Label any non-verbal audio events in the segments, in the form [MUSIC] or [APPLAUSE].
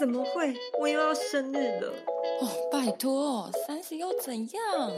怎么会？我又要生日了！哦，拜托，三十又怎样？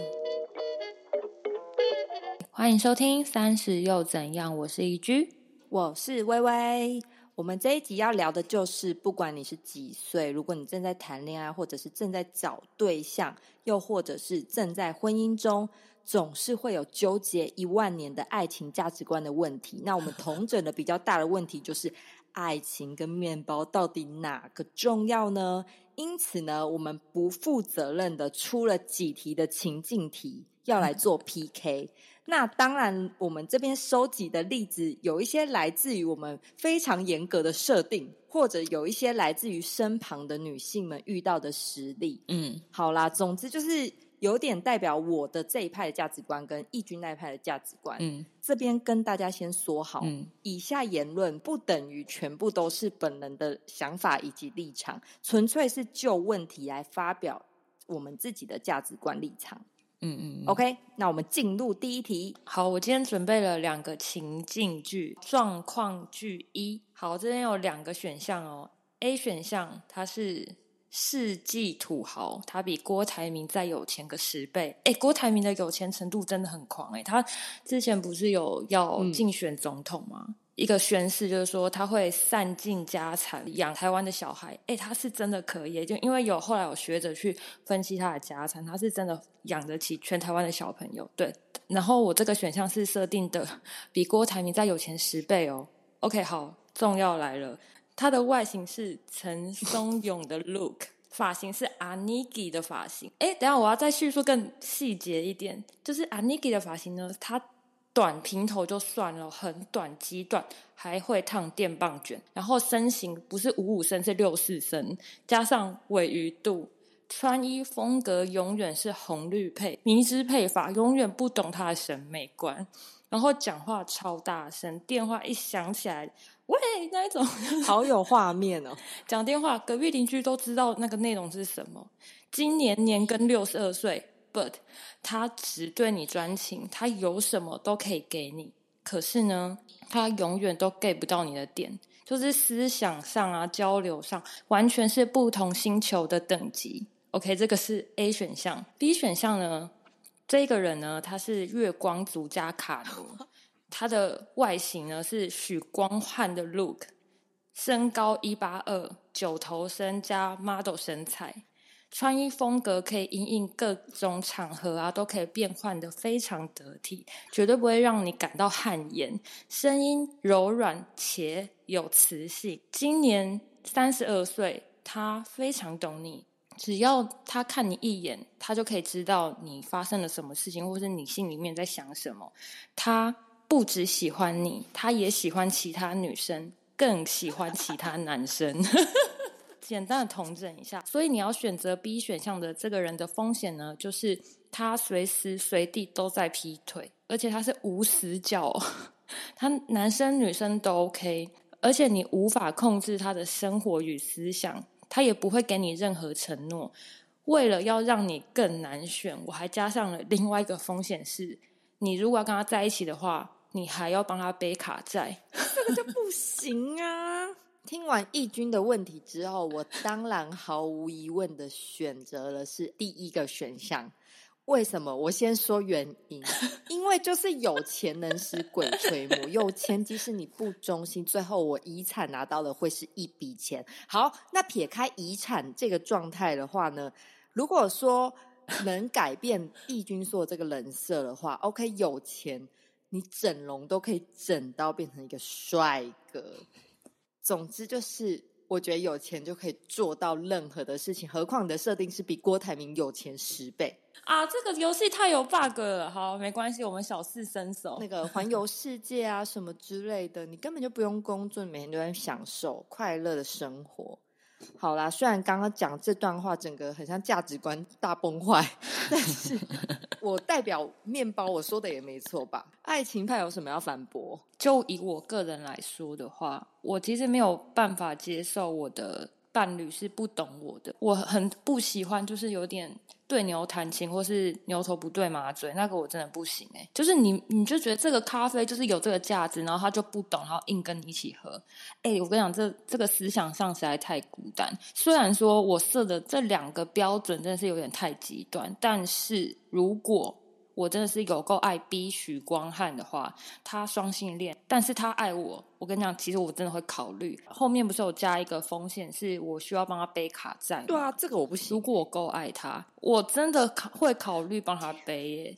欢迎收听《三十又怎样》，我是一居，我是微微。我们这一集要聊的就是，不管你是几岁，如果你正在谈恋爱，或者是正在找对象，又或者是正在婚姻中，总是会有纠结一万年的爱情价值观的问题。那我们同整的比较大的问题就是。爱情跟面包到底哪个重要呢？因此呢，我们不负责任的出了几题的情境题，要来做 [LAUGHS] PK。那当然，我们这边收集的例子有一些来自于我们非常严格的设定，或者有一些来自于身旁的女性们遇到的实例。嗯，好啦，总之就是。有点代表我的这一派的价值观跟义军那一派的价值观。嗯，这边跟大家先说好，以下言论不等于全部都是本人的想法以及立场，纯粹是就问题来发表我们自己的价值观立场。嗯嗯，OK，那我们进入第一题。好，我今天准备了两个情境句，状况句一。好，这边有两个选项哦。A 选项它是。世纪土豪，他比郭台铭再有钱个十倍。哎，郭台铭的有钱程度真的很狂哎！他之前不是有要竞选总统吗？一个宣誓就是说他会散尽家产养台湾的小孩。哎，他是真的可以，就因为有后来有学者去分析他的家产，他是真的养得起全台湾的小朋友。对，然后我这个选项是设定的比郭台铭再有钱十倍哦。OK，好，重要来了。他的外形是陈松勇的 look，[LAUGHS] 发型是阿尼基的发型。哎，等下我要再叙述更细节一点，就是阿尼基的发型呢，他短平头就算了，很短极短，还会烫电棒卷，然后身形不是五五身是六四身，加上尾鱼肚，穿衣风格永远是红绿配，迷之配法，永远不懂他的审美观。然后讲话超大声，电话一响起来，喂，那一种 [LAUGHS] 好有画面哦。讲电话，隔壁邻居都知道那个内容是什么。今年年跟六十二岁，but 他只对你专情，他有什么都可以给你。可是呢，他永远都 get 不到你的点，就是思想上啊，交流上完全是不同星球的等级。OK，这个是 A 选项。B 选项呢？这个人呢，他是月光族加卡奴，他的外形呢是许光汉的 look，身高一八二，九头身加 model 身材，穿衣风格可以因应各种场合啊，都可以变换的非常得体，绝对不会让你感到汗颜。声音柔软且有磁性，今年三十二岁，他非常懂你。只要他看你一眼，他就可以知道你发生了什么事情，或是你心里面在想什么。他不只喜欢你，他也喜欢其他女生，更喜欢其他男生。[LAUGHS] 简单的统整一下，所以你要选择 B 选项的这个人的风险呢，就是他随时随地都在劈腿，而且他是无死角，[LAUGHS] 他男生女生都 OK，而且你无法控制他的生活与思想。他也不会给你任何承诺。为了要让你更难选，我还加上了另外一个风险是：你如果要跟他在一起的话，你还要帮他背卡债，这个就不行啊！[LAUGHS] 听完义军的问题之后，我当然毫无疑问的选择了是第一个选项。为什么？我先说原因，[LAUGHS] 因为就是有钱能使鬼推磨，[LAUGHS] 有钱即使你不忠心，最后我遗产拿到的会是一笔钱。好，那撇开遗产这个状态的话呢，如果说能改变义军说这个人设的话，OK，有钱你整容都可以整到变成一个帅哥。总之就是。我觉得有钱就可以做到任何的事情，何况你的设定是比郭台铭有钱十倍啊！这个游戏太有 bug 了。好，没关系，我们小试身手。那个环游世界啊，什么之类的，你根本就不用工作，每天都在享受快乐的生活。好啦，虽然刚刚讲这段话，整个很像价值观大崩坏，但是 [LAUGHS] 我代表面包，我说的也没错吧？爱情派有什么要反驳？就以我个人来说的话，我其实没有办法接受我的伴侣是不懂我的，我很不喜欢，就是有点对牛弹琴或是牛头不对马嘴，那个我真的不行哎。就是你你就觉得这个咖啡就是有这个价值，然后他就不懂，然后硬跟你一起喝。哎，我跟你讲，这这个思想上实在太孤单。虽然说我设的这两个标准真的是有点太极端，但是如果。我真的是有够爱逼许光汉的话，他双性恋，但是他爱我。我跟你讲，其实我真的会考虑。后面不是有加一个风险，是我需要帮他背卡债。对啊，这个我不行。如果我够爱他，我真的考会考虑帮他背耶。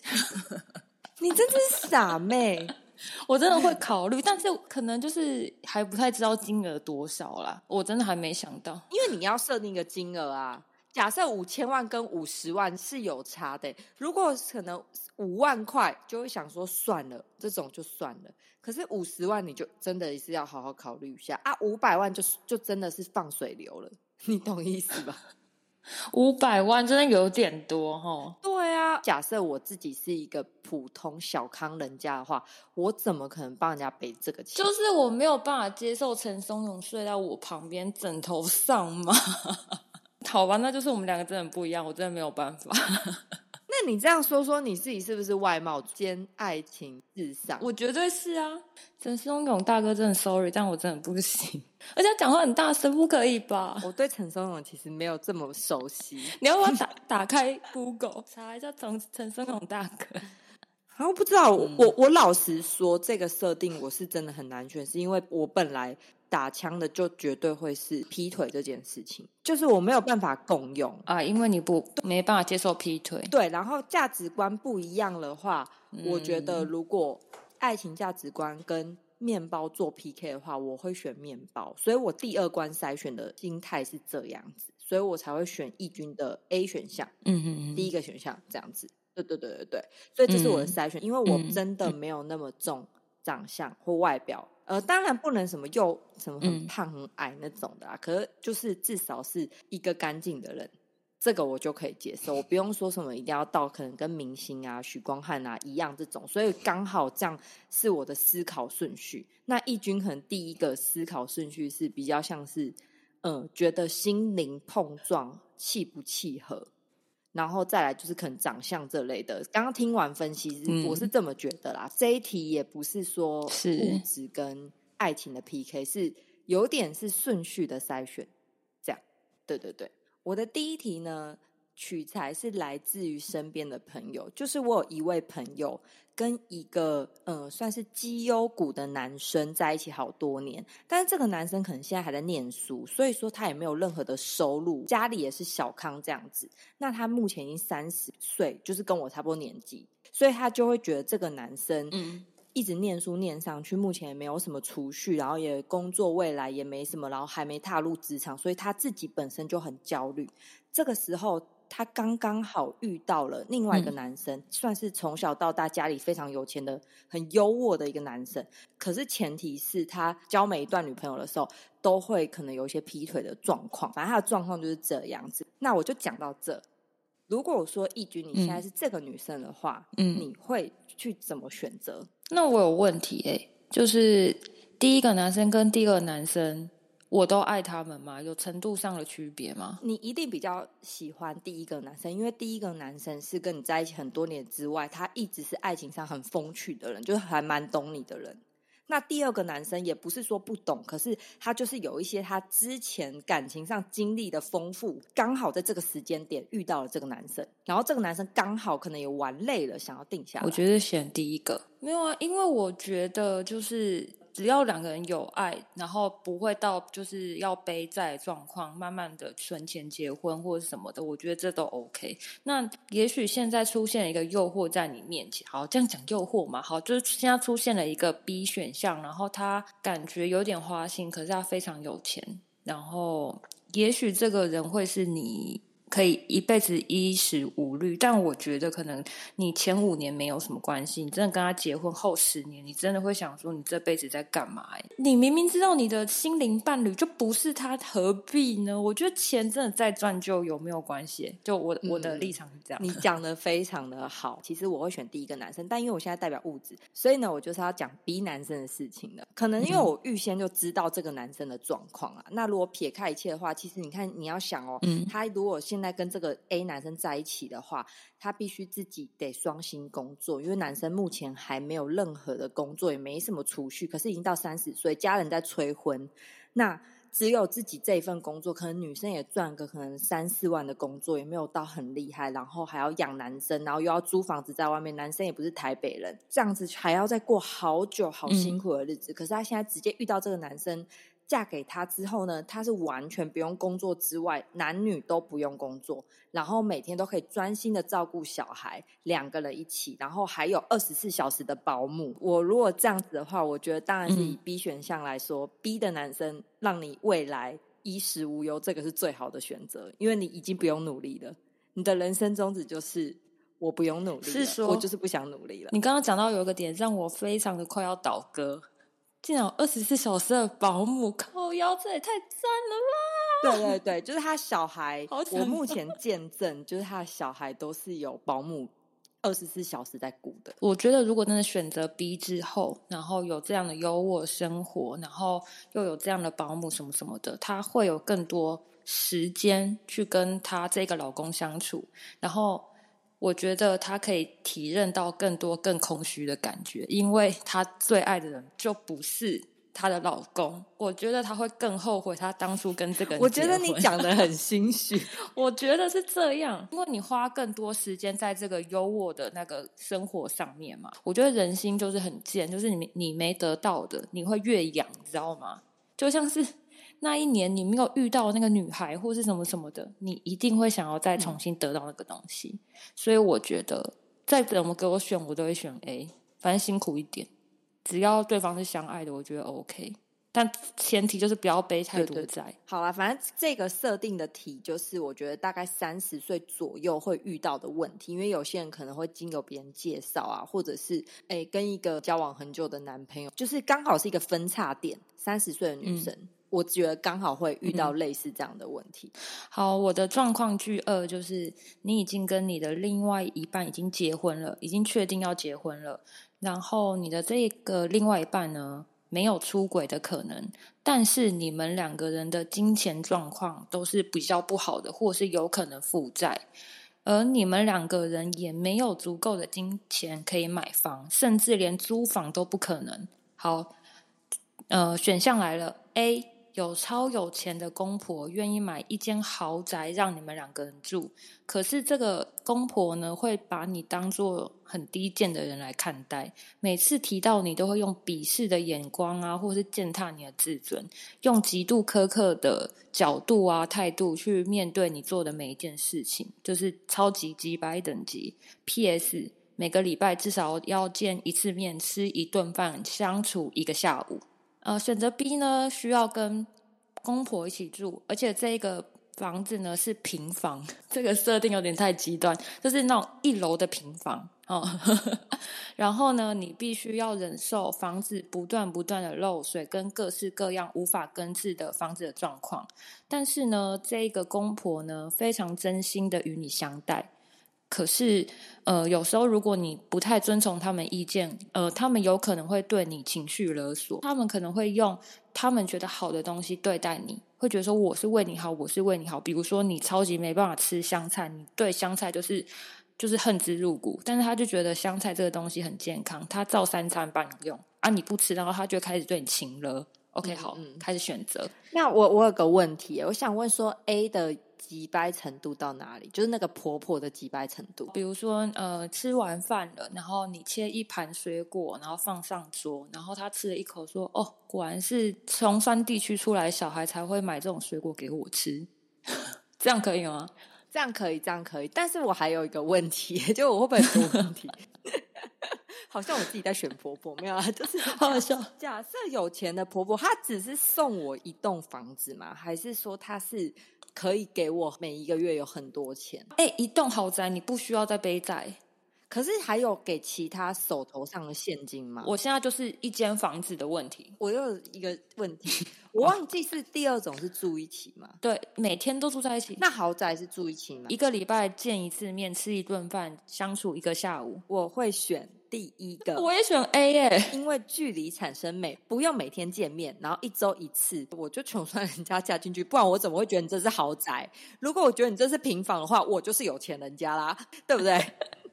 [LAUGHS] 你真是傻妹！[LAUGHS] 我真的会考虑，但是可能就是还不太知道金额多少啦。我真的还没想到，因为你要设定一个金额啊。假设五千万跟五十万是有差的，如果可能五万块就会想说算了，这种就算了。可是五十万你就真的是要好好考虑一下啊！五百万就是就真的是放水流了，你懂意思吧？[LAUGHS] 五百万真的有点多哈。对啊，假设我自己是一个普通小康人家的话，我怎么可能帮人家背这个钱？就是我没有办法接受陈松勇睡在我旁边枕头上嘛。好吧，那就是我们两个真的不一样，我真的没有办法。[LAUGHS] 那你这样说说，你自己是不是外貌兼爱情至上？我绝对是啊！陈松勇大哥真的 sorry，但我真的不行，而且讲话很大声，不可以吧？我对陈松勇其实没有这么熟悉，[LAUGHS] 你要不要打打开 Google 查一下陈陈松勇大哥？然后不知道我我老实说，这个设定我是真的很难选，是因为我本来。打枪的就绝对会是劈腿这件事情，就是我没有办法共用啊，因为你不没办法接受劈腿。对，然后价值观不一样的话，我觉得如果爱情价值观跟面包做 PK 的话，我会选面包。所以我第二关筛选的心态是这样子，所以我才会选义军的 A 选项。嗯嗯嗯，第一个选项这样子。对对对对对，所以这是我的筛选，因为我真的没有那么重长相或外表。呃，当然不能什么又什么很胖很矮那种的啊，可是就是至少是一个干净的人，这个我就可以接受。我不用说什么一定要到可能跟明星啊、许光汉啊一样这种，所以刚好这样是我的思考顺序。那义军可能第一个思考顺序是比较像是，嗯，觉得心灵碰撞契不契合。然后再来就是可能长相这类的。刚刚听完分析，我是这么觉得啦。这一题也不是说物质跟爱情的 PK，是有点是顺序的筛选。这样，对对对。我的第一题呢？取材是来自于身边的朋友，就是我有一位朋友跟一个呃算是绩优股的男生在一起好多年，但是这个男生可能现在还在念书，所以说他也没有任何的收入，家里也是小康这样子。那他目前已经三十岁，就是跟我差不多年纪，所以他就会觉得这个男生嗯一直念书念上去，目前也没有什么储蓄，然后也工作未来也没什么，然后还没踏入职场，所以他自己本身就很焦虑。这个时候。他刚刚好遇到了另外一个男生，算是从小到大家里非常有钱的、很优渥的一个男生。可是前提是他交每一段女朋友的时候，都会可能有一些劈腿的状况。反正他的状况就是这样子。那我就讲到这。如果我说义军你现在是这个女生的话，嗯，你会去怎么选择？那我有问题诶，就是第一个男生跟第二个男生。我都爱他们吗？有程度上的区别吗？你一定比较喜欢第一个男生，因为第一个男生是跟你在一起很多年之外，他一直是爱情上很风趣的人，就是还蛮懂你的人。那第二个男生也不是说不懂，可是他就是有一些他之前感情上经历的丰富，刚好在这个时间点遇到了这个男生，然后这个男生刚好可能也玩累了，想要定下来。我觉得选第一个没有啊，因为我觉得就是。只要两个人有爱，然后不会到就是要背债状况，慢慢的存钱结婚或者什么的，我觉得这都 OK。那也许现在出现了一个诱惑在你面前，好，这样讲诱惑嘛，好，就是现在出现了一个 B 选项，然后他感觉有点花心，可是他非常有钱，然后也许这个人会是你可以一辈子衣食无虑，但我觉得可能你前五年没有什么关系，你真的跟他结婚后十年，你真的会想说你这辈子在干嘛？你明明知道你的心灵伴侣就不是他，何必呢？我觉得钱真的再赚就有没有关系？就我我的立场是这样。你讲的非常的好，其实我会选第一个男生，但因为我现在代表物质，所以呢，我就是要讲 B 男生的事情的。可能因为我预先就知道这个男生的状况啊。那如果撇开一切的话，其实你看你要想哦，他如果现在跟这个 A 男生在一起的话，他必须自己得双薪工作，因为男生目前还没有任何的工作，也没什么储蓄，可是已经到三十岁，家人在催婚，那只有自己这一份工作，可能女生也赚个可能三四万的工作，也没有到很厉害，然后还要养男生，然后又要租房子在外面，男生也不是台北人，这样子还要再过好久好辛苦的日子，可是他现在直接遇到这个男生。嫁给他之后呢，他是完全不用工作之外，男女都不用工作，然后每天都可以专心的照顾小孩，两个人一起，然后还有二十四小时的保姆。我如果这样子的话，我觉得当然是以 B 选项来说，B 的男生让你未来衣食无忧，这个是最好的选择，因为你已经不用努力了，你的人生宗旨就是我不用努力，是说我就是不想努力了。你刚刚讲到有一个点，让我非常的快要倒戈。竟然有二十四小时的保姆，靠腰，这也太赞了吧！对对对，就是他小孩，我目前见证，就是他的小孩都是有保姆二十四小时在顾的。我觉得，如果真的选择 B 之后，然后有这样的优渥生活，然后又有这样的保姆什么什么的，她会有更多时间去跟她这个老公相处，然后。我觉得他可以体认到更多更空虚的感觉，因为他最爱的人就不是他的老公。我觉得他会更后悔他当初跟这个人。我觉得你讲的很 [LAUGHS] 心虚，我觉得是这样，因为你花更多时间在这个优渥的那个生活上面嘛。我觉得人心就是很贱，就是你你没得到的，你会越养，知道吗？就像是。那一年你没有遇到那个女孩或是什么什么的，你一定会想要再重新得到那个东西。所以我觉得再怎么给我选，我都会选 A。反正辛苦一点，只要对方是相爱的，我觉得 OK。但前提就是不要背太多债。好啦，反正这个设定的题就是我觉得大概三十岁左右会遇到的问题，因为有些人可能会经由别人介绍啊，或者是哎跟一个交往很久的男朋友，就是刚好是一个分叉点。三十岁的女生。我觉得刚好会遇到类似这样的问题。好，我的状况句二就是，你已经跟你的另外一半已经结婚了，已经确定要结婚了。然后你的这个另外一半呢，没有出轨的可能，但是你们两个人的金钱状况都是比较不好的，或是有可能负债，而你们两个人也没有足够的金钱可以买房，甚至连租房都不可能。好，呃，选项来了，A。有超有钱的公婆愿意买一间豪宅让你们两个人住，可是这个公婆呢会把你当做很低贱的人来看待，每次提到你都会用鄙视的眼光啊，或是践踏你的自尊，用极度苛刻的角度啊态度去面对你做的每一件事情，就是超级鸡白等级。P.S. 每个礼拜至少要见一次面，吃一顿饭，相处一个下午。呃，选择 B 呢，需要跟公婆一起住，而且这个房子呢是平房，这个设定有点太极端，就是那种一楼的平房哦。[LAUGHS] 然后呢，你必须要忍受房子不断不断的漏水，跟各式各样无法根治的房子的状况。但是呢，这个公婆呢非常真心的与你相待。可是，呃，有时候如果你不太遵从他们意见，呃，他们有可能会对你情绪勒索。他们可能会用他们觉得好的东西对待你，会觉得说我是为你好，我是为你好。比如说你超级没办法吃香菜，你对香菜就是就是恨之入骨。但是他就觉得香菜这个东西很健康，他照三餐帮你用啊，你不吃，然后他就开始对你情了。OK，好，嗯开始选择。那我我有个问题，我想问说 A 的。挤掰程度到哪里？就是那个婆婆的挤掰程度。比如说，呃，吃完饭了，然后你切一盘水果，然后放上桌，然后她吃了一口，说：“哦，果然是从山地区出来小孩才会买这种水果给我吃。[LAUGHS] ”这样可以吗？这样可以，这样可以。但是我还有一个问题，[LAUGHS] 就我会不会多问题？好像我自己在选婆婆，没有啊，[LAUGHS] 就是好好笑。假设有钱的婆婆，她只是送我一栋房子吗？还是说她是可以给我每一个月有很多钱？哎、一栋豪宅你不需要再背债。可是还有给其他手头上的现金吗？我现在就是一间房子的问题。我又有一个问题，[LAUGHS] 我忘记是第二种是住一起吗？对，每天都住在一起，那豪宅是住一起吗？一个礼拜见一次面，吃一顿饭，相处一个下午。我会选第一个。我也选 A 耶、因为距离产生美，不用每天见面，然后一周一次，我就穷酸人家嫁进去，不然我怎么会觉得你这是豪宅？如果我觉得你这是平房的话，我就是有钱人家啦，对不对？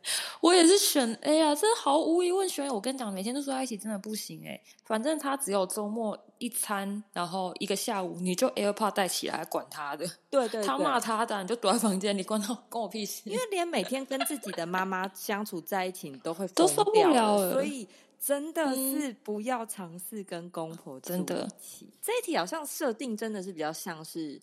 [LAUGHS] 我也是选 A 啊，这毫无疑问选 A。我跟你讲，每天都住在一起真的不行哎。反正他只有周末一餐，然后一个下午，你就 AirPod 带起来，管他的。对对对，他骂他的，你就躲在房间里，关到关我屁事。因为连每天跟自己的妈妈相处在一起，你都会都受不了所以真的是不要尝试跟公婆住真的。这一题好像设定真的是比较像是。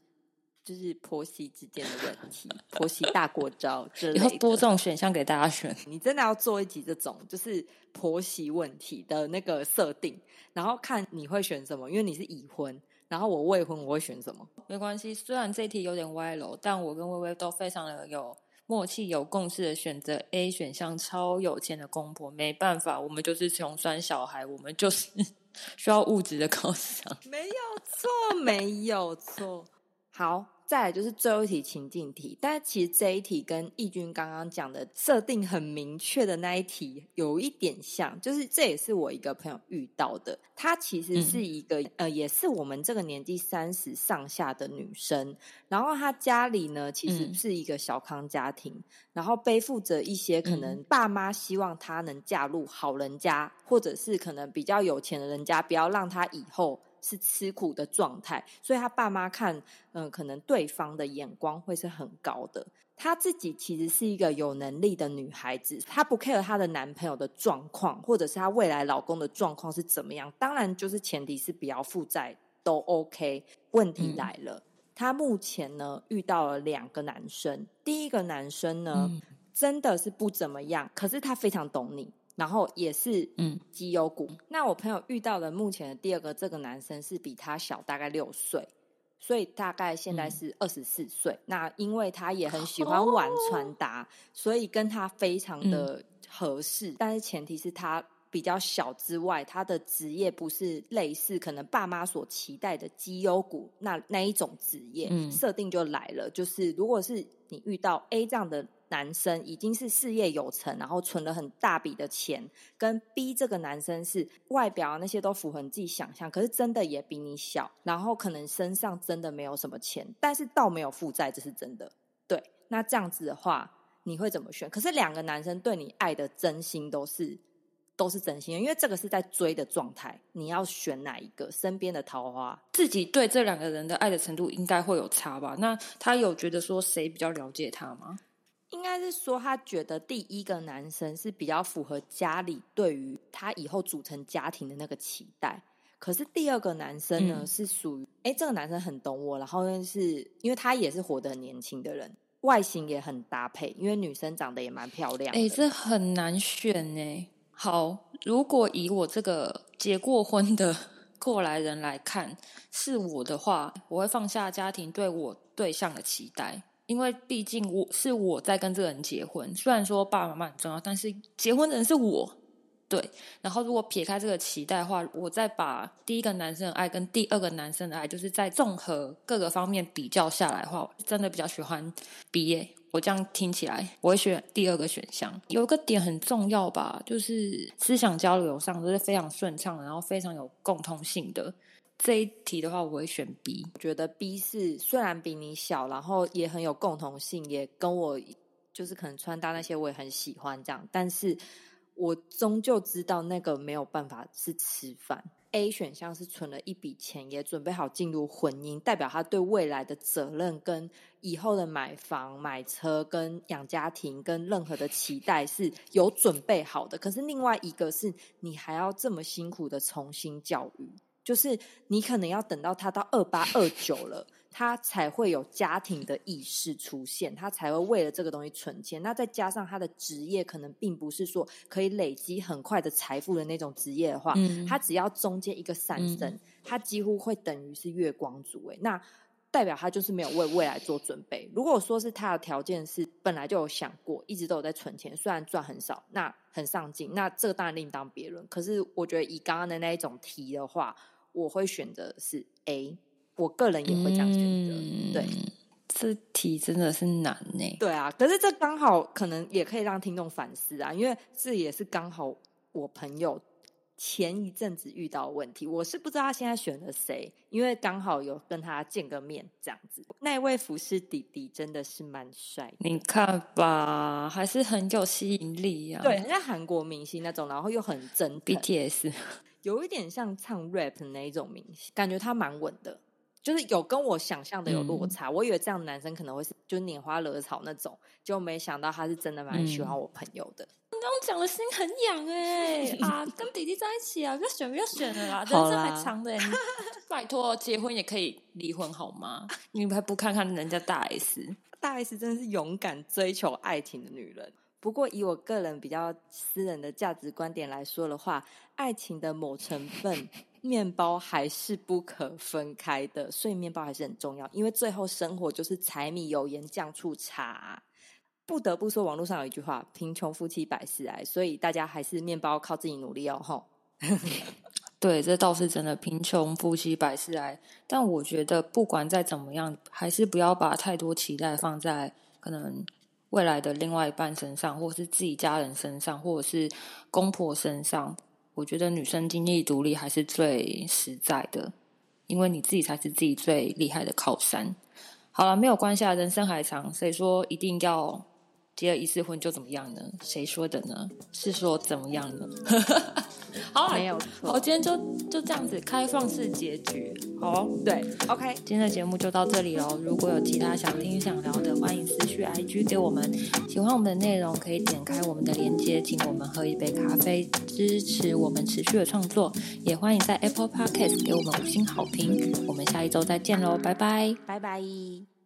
就是婆媳之间的问题，婆媳大过招之类的。以后多这种选项给大家选。[LAUGHS] 你真的要做一集这种就是婆媳问题的那个设定，然后看你会选什么，因为你是已婚，然后我未婚，我会选什么？没关系，虽然这题有点歪楼，但我跟微微都非常的有默契、有共识的选择 A 选项，超有钱的公婆。没办法，我们就是穷酸小孩，我们就是 [LAUGHS] 需要物质的 [LAUGHS] 犒赏。没有错，没有错。好，再来就是最后一题情境题，但是其实这一题跟义军刚刚讲的设定很明确的那一题有一点像，就是这也是我一个朋友遇到的，她其实是一个、呃，也是我们这个年纪三十上下的女生，然后她家里呢其实嗯。是一个小康家庭，然后背负着一些可能爸妈希望她能嫁入好人家，或者是可能比较有钱的人家，不要让她以后。是吃苦的状态，所以他爸妈看，嗯、可能对方的眼光会是很高的。她自己其实是一个有能力的女孩子，她不 care 她的男朋友的状况，或者是她未来老公的状况是怎么样。当然，就是前提是不要负债都 OK。问题来了，她目前呢遇到了两个男生，第一个男生呢、真的是不怎么样，可是他非常懂你。然后也是嗯绩优股。那我朋友遇到的目前的第二个这个男生是比他小大概六岁，所以大概现在是二十四岁。那因为他也很喜欢玩穿搭，所以跟他非常的合适。但是前提是他。比较小之外，他的职业不是类似可能爸妈所期待的绩优股那那一种职业，嗯设定就来了。就是如果是你遇到 A 这样的男生，已经是事业有成，然后存了很大笔的钱，跟 B 这个男生是外表啊那些都符合你自己想象，可是真的也比你小，然后可能身上真的没有什么钱，但是倒没有负债，这是真的。对，那这样子的话，你会怎么选？可是两个男生对你爱的真心都是都是真心的，因为这个是在追的状态，你要选哪一个？身边的桃花，自己对这两个人的爱的程度应该会有差吧？那他有觉得说谁比较了解他吗？应该是说他觉得第一个男生是比较符合家里对于他以后组成家庭的那个期待。可是第二个男生呢，嗯是属于哎，这个男生很懂我，然后呢是因为他也是活得很年轻的人，外形也很搭配，因为女生长得也蛮漂亮的。哎、这很难选呢。好，如果以我这个结过婚的 [LAUGHS] 过来人来看，是我的话，我会放下家庭对我对象的期待，因为毕竟我是我在跟这个人结婚。虽然说爸爸妈妈很重要，但是结婚的人是我。对，然后如果撇开这个期待的话，我再把第一个男生的爱跟第二个男生的爱，就是在综合各个方面比较下来的话，真的比较喜欢 B A。我这样听起来，我会选第二个选项。有个点很重要吧，就是思想交流上都是非常顺畅，然后非常有共通性的。这一题的话，我会选 B。觉得 B 是虽然比你小，然后也很有共同性，也跟我就是可能穿搭那些我也很喜欢这样，但是我终究知道那个没有办法是吃饭。A 选项是存了一笔钱，也准备好进入婚姻，代表他对未来的责任跟以后的买房、买车、跟养家庭、跟任何的期待是有准备好的。可是另外一个是你还要这么辛苦的重新教育，就是你可能要等到他到二八二九了，他才会有家庭的意识出现，他才会为了这个东西存钱。那再加上他的职业可能并不是说可以累积很快的财富的那种职业的话，嗯他只要中间一个闪身，他几乎会等于是月光族。哎，那代表他就是没有为未来做准备。如果说是他的条件是本来就有想过，一直都有在存钱，虽然赚很少，那很上进，那这个当然另当别论。可是我觉得以刚刚的那一种题的话，我会选择是 A。我个人也会这样选择，嗯对这题真的是难呢。对啊。可是这刚好可能也可以让听众反思啊，因为这也是刚好我朋友前一阵子遇到问题。我是不知道他现在选了谁，因为刚好有跟他见个面这样子。那位服饰弟弟真的是蛮帅，你看吧，还是很有吸引力啊。对，很像韩国明星那种，然后又很真，，BTS [LAUGHS] 有一点像唱 rap 的那一种明星，感觉他蛮稳的。就是有跟我想象的有落差，我以为这样的男生可能会是就拈花惹草那种，就没想到他是真的蛮喜欢我朋友的。刚刚讲的心很痒哎、啊，跟弟弟在一起啊，不要选不要选了啦，[LAUGHS] 人生还长的、欸，你 [LAUGHS] 拜托结婚也可以离婚好吗？你还不看看人家大 S？大 S 真的是勇敢追求爱情的女人。不过以我个人比较私人的价值观点来说的话，爱情的某成分，面包还是不可分开的，所以面包还是很重要。因为最后生活就是柴米油盐酱醋茶。不得不说，网络上有一句话：“贫穷夫妻百事哀”，所以大家还是面包靠自己努力哦，吼。对，这倒是真的，贫穷夫妻百事哀。但我觉得不管再怎么样，还是不要把太多期待放在可能未来的另外一半身上，或是自己家人身上，或者是公婆身上。我觉得女生经济独立还是最实在的，因为你自己才是自己最厉害的靠山。好了，没有关系啊，人生还长，所以说一定要结了一次婚就怎么样呢？谁说的呢？是说怎么样呢？[LAUGHS] 好，没有好，错，今天就就这样子开放式结局。好，对，OK，今天的节目就到这里喽。如果有其他想听想聊的，欢迎私讯 IG 给我们。喜欢我们的内容，可以点开我们的链接，请我们喝一杯咖啡，支持我们持续的创作。也欢迎在 Apple Podcast 给我们五星好评。我们下一周再见喽，拜拜。拜拜。